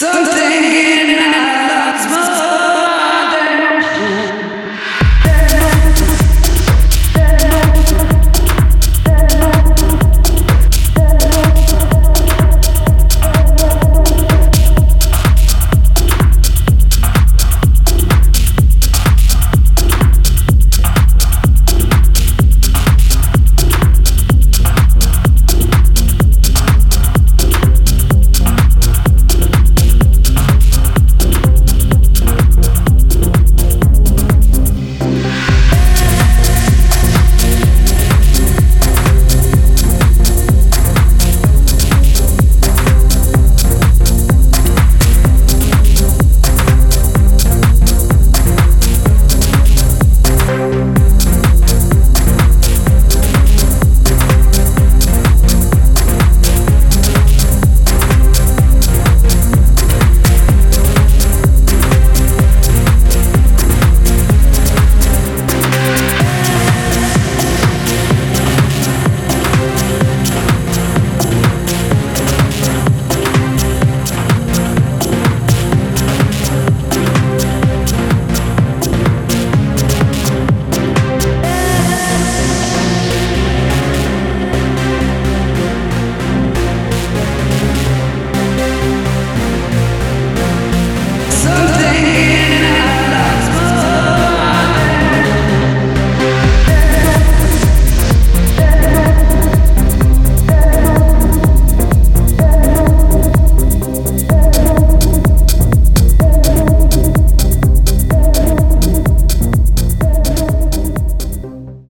Something